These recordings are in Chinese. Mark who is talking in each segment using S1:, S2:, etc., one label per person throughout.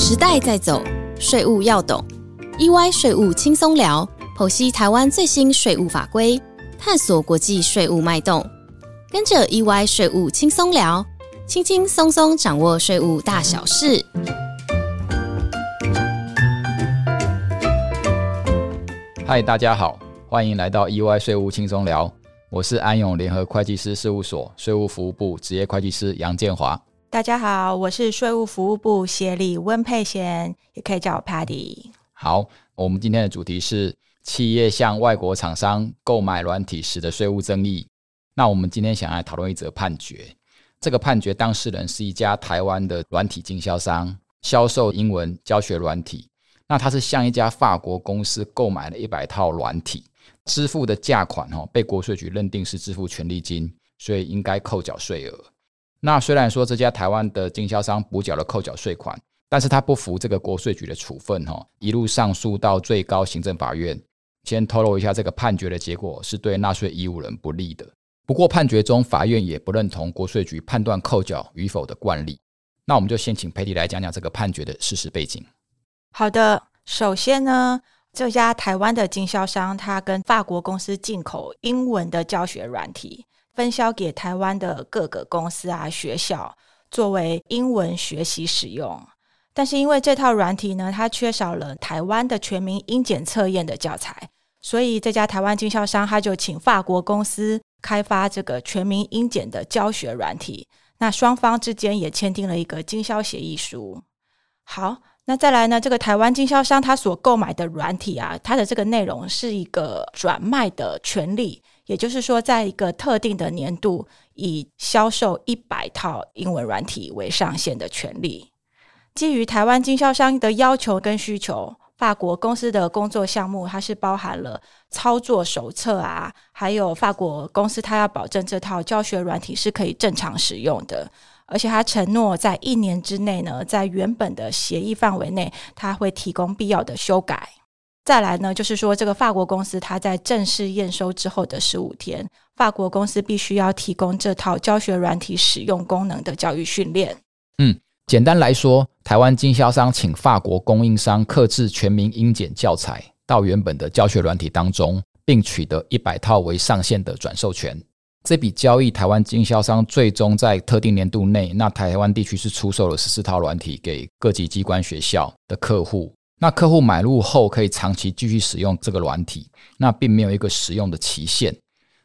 S1: 时代在走，税务要懂。EY 税务轻松聊，剖析台湾最新税务法规，探索国际税务脉动。跟着 EY 税务轻松聊，轻轻松松掌握税务大小事。
S2: 嗨，大家好，欢迎来到 EY 税务轻松聊，我是安永联合会计师事务所税务服务部职业会计师杨建华。
S3: 大家好，我是税务服务部协理温佩贤，也可以叫我 Patty。
S2: 好，我们今天的主题是企业向外国厂商购买软体时的税务争议。那我们今天想来讨论一则判决。这个判决当事人是一家台湾的软体经销商，销售英文教学软体。那他是向一家法国公司购买了一百套软体，支付的价款哦被国税局认定是支付权利金，所以应该扣缴税额。那虽然说这家台湾的经销商补缴了扣缴税款，但是他不服这个国税局的处分，哈，一路上诉到最高行政法院。先透露一下，这个判决的结果是对纳税义务人不利的。不过判决中，法院也不认同国税局判断扣缴与否的惯例。那我们就先请佩蒂来讲讲这个判决的事实背景。
S3: 好的，首先呢，这家台湾的经销商他跟法国公司进口英文的教学软体。分销给台湾的各个公司啊、学校作为英文学习使用，但是因为这套软体呢，它缺少了台湾的全民英检测验的教材，所以这家台湾经销商他就请法国公司开发这个全民英检的教学软体。那双方之间也签订了一个经销协议书。好，那再来呢，这个台湾经销商他所购买的软体啊，它的这个内容是一个转卖的权利。也就是说，在一个特定的年度，以销售一百套英文软体为上限的权利。基于台湾经销商的要求跟需求，法国公司的工作项目它是包含了操作手册啊，还有法国公司它要保证这套教学软体是可以正常使用的，而且它承诺在一年之内呢，在原本的协议范围内，它会提供必要的修改。再来呢，就是说，这个法国公司它在正式验收之后的十五天，法国公司必须要提供这套教学软体使用功能的教育训练。
S2: 嗯，简单来说，台湾经销商请法国供应商刻制全民英检教材到原本的教学软体当中，并取得一百套为上限的转授权。这笔交易，台湾经销商最终在特定年度内，那台湾地区是出售了十四套软体给各级机关学校的客户。那客户买入后可以长期继续使用这个软体，那并没有一个使用的期限。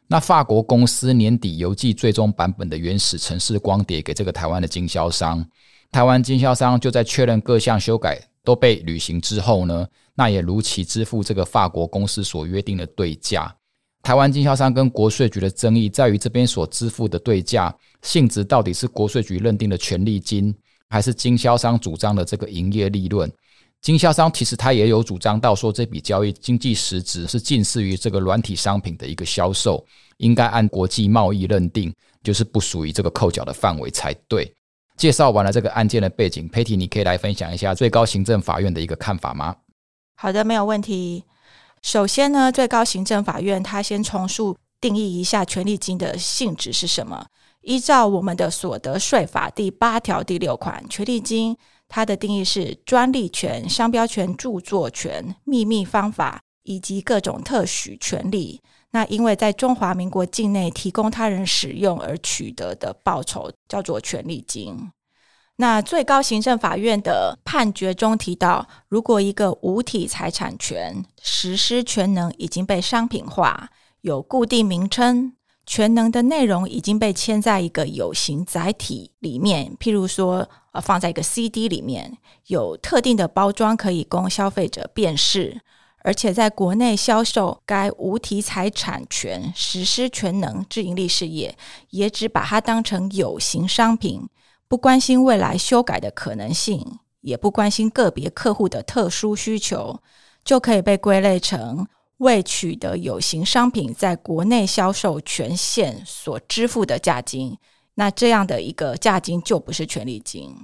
S2: 那法国公司年底邮寄最终版本的原始城市光碟给这个台湾的经销商，台湾经销商就在确认各项修改都被履行之后呢，那也如期支付这个法国公司所约定的对价。台湾经销商跟国税局的争议在于这边所支付的对价性质到底是国税局认定的权利金，还是经销商主张的这个营业利润？经销商其实他也有主张到说，这笔交易经济实质是近似于这个软体商品的一个销售，应该按国际贸易认定，就是不属于这个扣缴的范围才对。介绍完了这个案件的背景，Patty，你可以来分享一下最高行政法院的一个看法吗？
S3: 好的，没有问题。首先呢，最高行政法院他先重述定义一下权利金的性质是什么。依照我们的所得税法第八条第六款，权利金。它的定义是专利权、商标权、著作权、秘密方法以及各种特许权利。那因为在中华民国境内提供他人使用而取得的报酬，叫做权利金。那最高行政法院的判决中提到，如果一个无体财产权实施权能已经被商品化，有固定名称。全能的内容已经被嵌在一个有形载体里面，譬如说，呃，放在一个 CD 里面，有特定的包装可以供消费者辨识，而且在国内销售该无体财产权实施全能自盈利事业，也只把它当成有形商品，不关心未来修改的可能性，也不关心个别客户的特殊需求，就可以被归类成。未取得有形商品在国内销售权限所支付的价金，那这样的一个价金就不是权利金。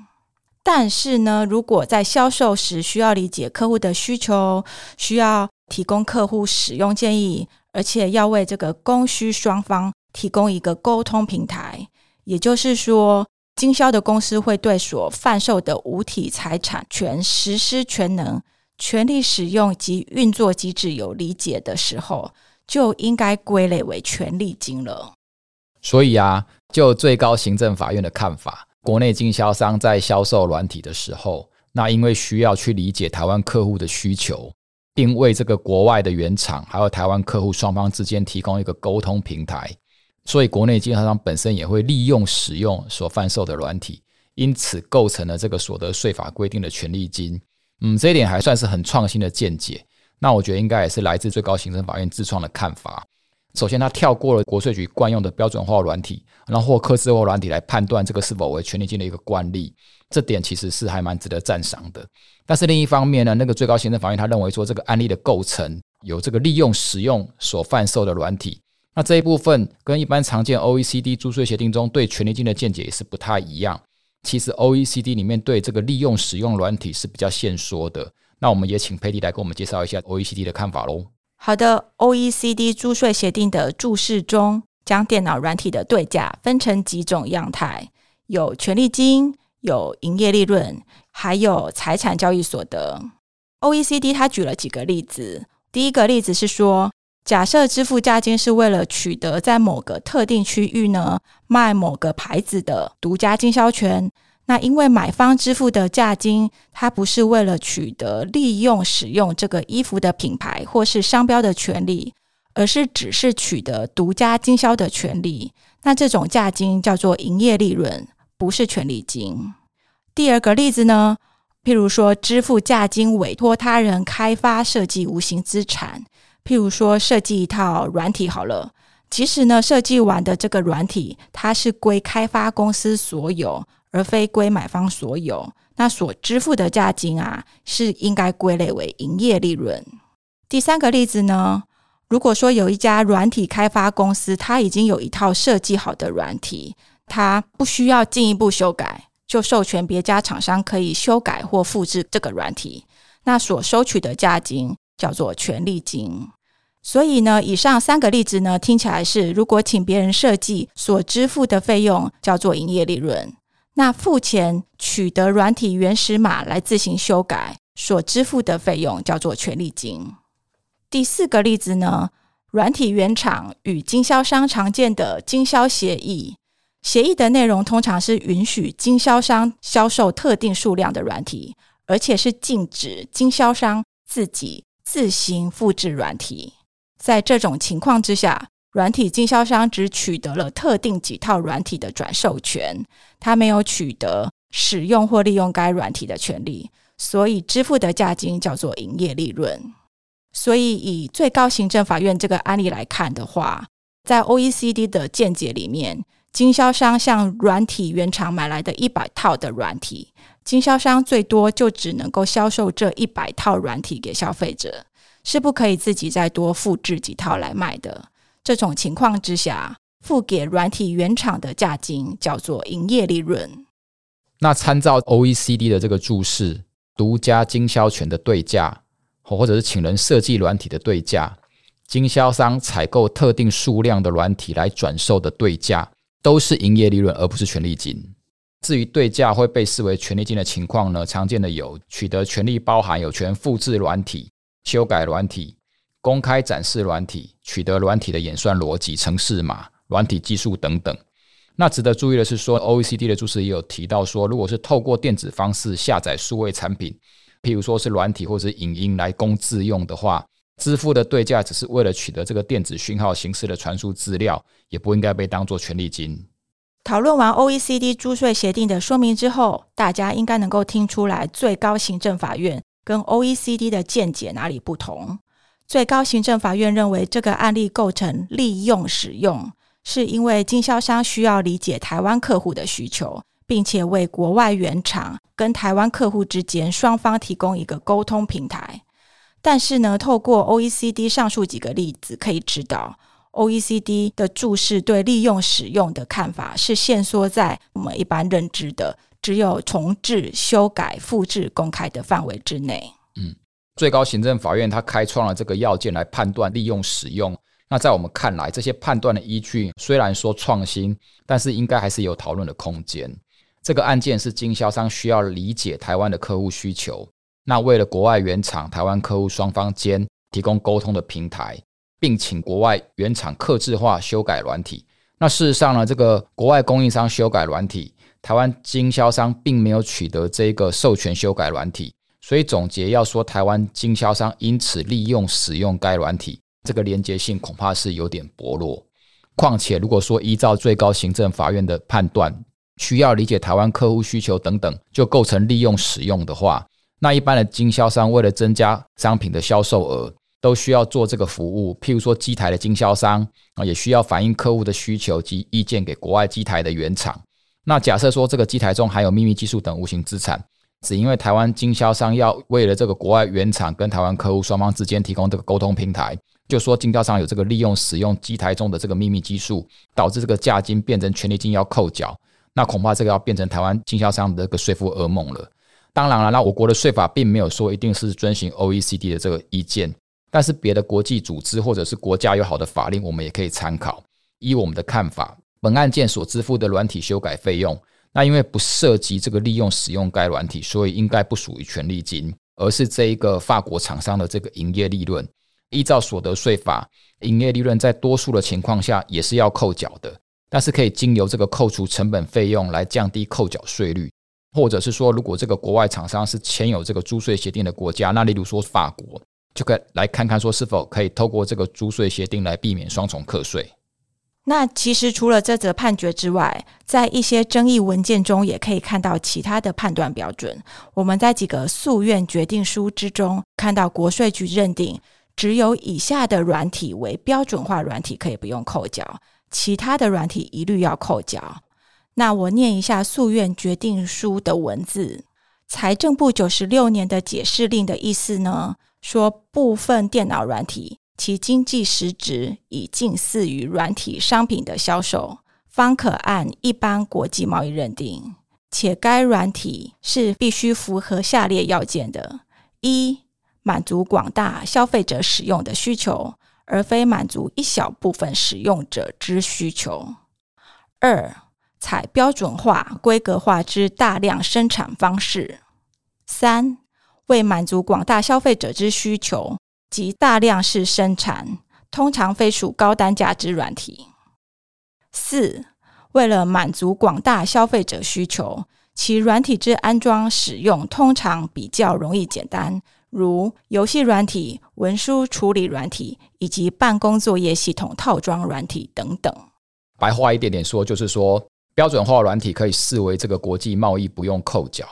S3: 但是呢，如果在销售时需要理解客户的需求，需要提供客户使用建议，而且要为这个供需双方提供一个沟通平台，也就是说，经销的公司会对所贩售的无体财产权实施全能、权利使用及运作机制有理解的时候，就应该归类为权利金了。
S2: 所以啊，就最高行政法院的看法，国内经销商在销售软体的时候，那因为需要去理解台湾客户的需求。并为这个国外的原厂还有台湾客户双方之间提供一个沟通平台，所以国内经销商本身也会利用使用所贩售的软体，因此构成了这个所得税法规定的权利金。嗯，这一点还算是很创新的见解。那我觉得应该也是来自最高行政法院自创的看法。首先，他跳过了国税局惯用的标准化软体，然后或科制化软体来判断这个是否为权利金的一个惯例。这点其实是还蛮值得赞赏的，但是另一方面呢，那个最高行政法院他认为说这个案例的构成有这个利用使用所贩售的软体，那这一部分跟一般常见 OECD 租税协定中对权利金的见解也是不太一样。其实 OECD 里面对这个利用使用软体是比较限缩的。那我们也请佩蒂来给我们介绍一下 OECD 的看法喽。
S3: 好的，OECD 租税协定的注释中将电脑软体的对价分成几种样态，有权利金。有营业利润，还有财产交易所得。OECD 他举了几个例子。第一个例子是说，假设支付价金是为了取得在某个特定区域呢卖某个牌子的独家经销权，那因为买方支付的价金，它不是为了取得利用使用这个衣服的品牌或是商标的权利，而是只是取得独家经销的权利，那这种价金叫做营业利润。不是权利金。第二个例子呢，譬如说支付价金委托他人开发设计无形资产，譬如说设计一套软体好了，其实呢设计完的这个软体它是归开发公司所有，而非归买方所有，那所支付的价金啊是应该归类为营业利润。第三个例子呢，如果说有一家软体开发公司，它已经有一套设计好的软体。它不需要进一步修改，就授权别家厂商可以修改或复制这个软体。那所收取的价金叫做权利金。所以呢，以上三个例子呢，听起来是如果请别人设计所支付的费用叫做营业利润，那付钱取得软体原始码来自行修改所支付的费用叫做权利金。第四个例子呢，软体原厂与经销商常见的经销协议。协议的内容通常是允许经销商销售特定数量的软体，而且是禁止经销商自己自行复制软体。在这种情况之下，软体经销商只取得了特定几套软体的转授权，他没有取得使用或利用该软体的权利，所以支付的价金叫做营业利润。所以，以最高行政法院这个案例来看的话，在 OECD 的见解里面。经销商向软体原厂买来的一百套的软体，经销商最多就只能够销售这一百套软体给消费者，是不可以自己再多复制几套来卖的。这种情况之下，付给软体原厂的价金叫做营业利润。
S2: 那参照 OECD 的这个注释，独家经销权的对价，或者是请人设计软体的对价，经销商采购特定数量的软体来转售的对价。都是营业利润，而不是权利金。至于对价会被视为权利金的情况呢？常见的有取得权利，包含有权复制软体、修改软体、公开展示软体、取得软体的演算逻辑、程式码、软体技术等等。那值得注意的是，说 OECD 的注释也有提到说，如果是透过电子方式下载数位产品，譬如说是软体或者影音来供自用的话。支付的对价只是为了取得这个电子讯号形式的传输资料，也不应该被当作权利金。
S3: 讨论完 OECD 租税协定的说明之后，大家应该能够听出来最高行政法院跟 OECD 的见解哪里不同。最高行政法院认为这个案例构成利用使用，是因为经销商需要理解台湾客户的需求，并且为国外原厂跟台湾客户之间双方提供一个沟通平台。但是呢，透过 OECD 上述几个例子可以知道，OECD 的注释对利用使用的看法是限缩在我们一般认知的只有重置、修改、复制、公开的范围之内。
S2: 嗯，最高行政法院它开创了这个要件来判断利用使用。那在我们看来，这些判断的依据虽然说创新，但是应该还是有讨论的空间。这个案件是经销商需要理解台湾的客户需求，那为了国外原厂、台湾客户双方间提供沟通的平台，并请国外原厂客制化修改软体。那事实上呢，这个国外供应商修改软体，台湾经销商并没有取得这个授权修改软体，所以总结要说，台湾经销商因此利用使用该软体，这个连接性恐怕是有点薄弱。况且，如果说依照最高行政法院的判断，需要理解台湾客户需求等等，就构成利用使用的话，那一般的经销商为了增加商品的销售额。都需要做这个服务，譬如说机台的经销商啊，也需要反映客户的需求及意见给国外机台的原厂。那假设说这个机台中含有秘密技术等无形资产，只因为台湾经销商要为了这个国外原厂跟台湾客户双方之间提供这个沟通平台，就说经销商有这个利用使用机台中的这个秘密技术，导致这个价金变成权利金要扣缴，那恐怕这个要变成台湾经销商的这个税负噩梦了。当然了，那我国的税法并没有说一定是遵循 OECD 的这个意见。但是别的国际组织或者是国家有好的法令，我们也可以参考。依我们的看法，本案件所支付的软体修改费用，那因为不涉及这个利用使用该软体，所以应该不属于权利金，而是这一个法国厂商的这个营业利润。依照所得税法，营业利润在多数的情况下也是要扣缴的，但是可以经由这个扣除成本费用来降低扣缴税率，或者是说，如果这个国外厂商是签有这个租税协定的国家，那例如说法国。就可以来看看，说是否可以透过这个租税协定来避免双重课税。
S3: 那其实除了这则判决之外，在一些争议文件中也可以看到其他的判断标准。我们在几个诉愿决定书之中看到，国税局认定只有以下的软体为标准化软体可以不用扣缴，其他的软体一律要扣缴。那我念一下诉愿决定书的文字：财政部九十六年的解释令的意思呢？说部分电脑软体其经济实质已近似于软体商品的销售，方可按一般国际贸易认定。且该软体是必须符合下列要件的：一、满足广大消费者使用的需求，而非满足一小部分使用者之需求；二、采标准化、规格化之大量生产方式；三。为满足广大消费者之需求及大量式生产，通常非属高单价之软体。四、为了满足广大消费者需求，其软体之安装使用通常比较容易简单，如游戏软体、文书处理软体以及办公作业系统套装软体等等。
S2: 白话一点点说，就是说标准化软体可以视为这个国际贸易不用扣缴，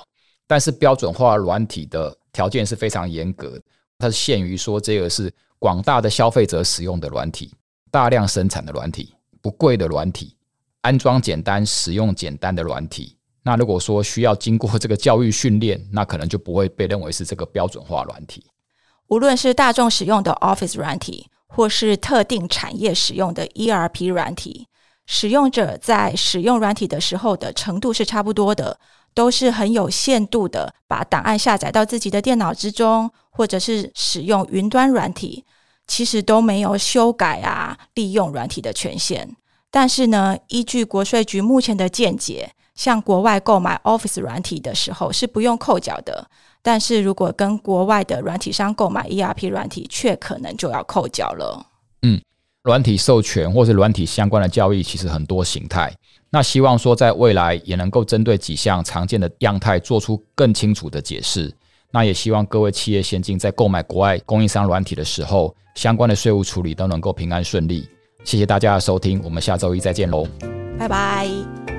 S2: 但是标准化软体的条件是非常严格，它是限于说这个是广大的消费者使用的软体，大量生产的软体，不贵的软体，安装简单、使用简单的软体。那如果说需要经过这个教育训练，那可能就不会被认为是这个标准化软体。
S3: 无论是大众使用的 Office 软体，或是特定产业使用的 ERP 软体，使用者在使用软体的时候的程度是差不多的。都是很有限度的，把档案下载到自己的电脑之中，或者是使用云端软体，其实都没有修改啊、利用软体的权限。但是呢，依据国税局目前的见解，向国外购买 Office 软体的时候是不用扣缴的，但是如果跟国外的软体商购买 ERP 软体，却可能就要扣缴了。
S2: 软体授权或是软体相关的交易，其实很多形态。那希望说，在未来也能够针对几项常见的样态，做出更清楚的解释。那也希望各位企业先进在购买国外供应商软体的时候，相关的税务处理都能够平安顺利。谢谢大家的收听，我们下周一再见喽，
S3: 拜拜。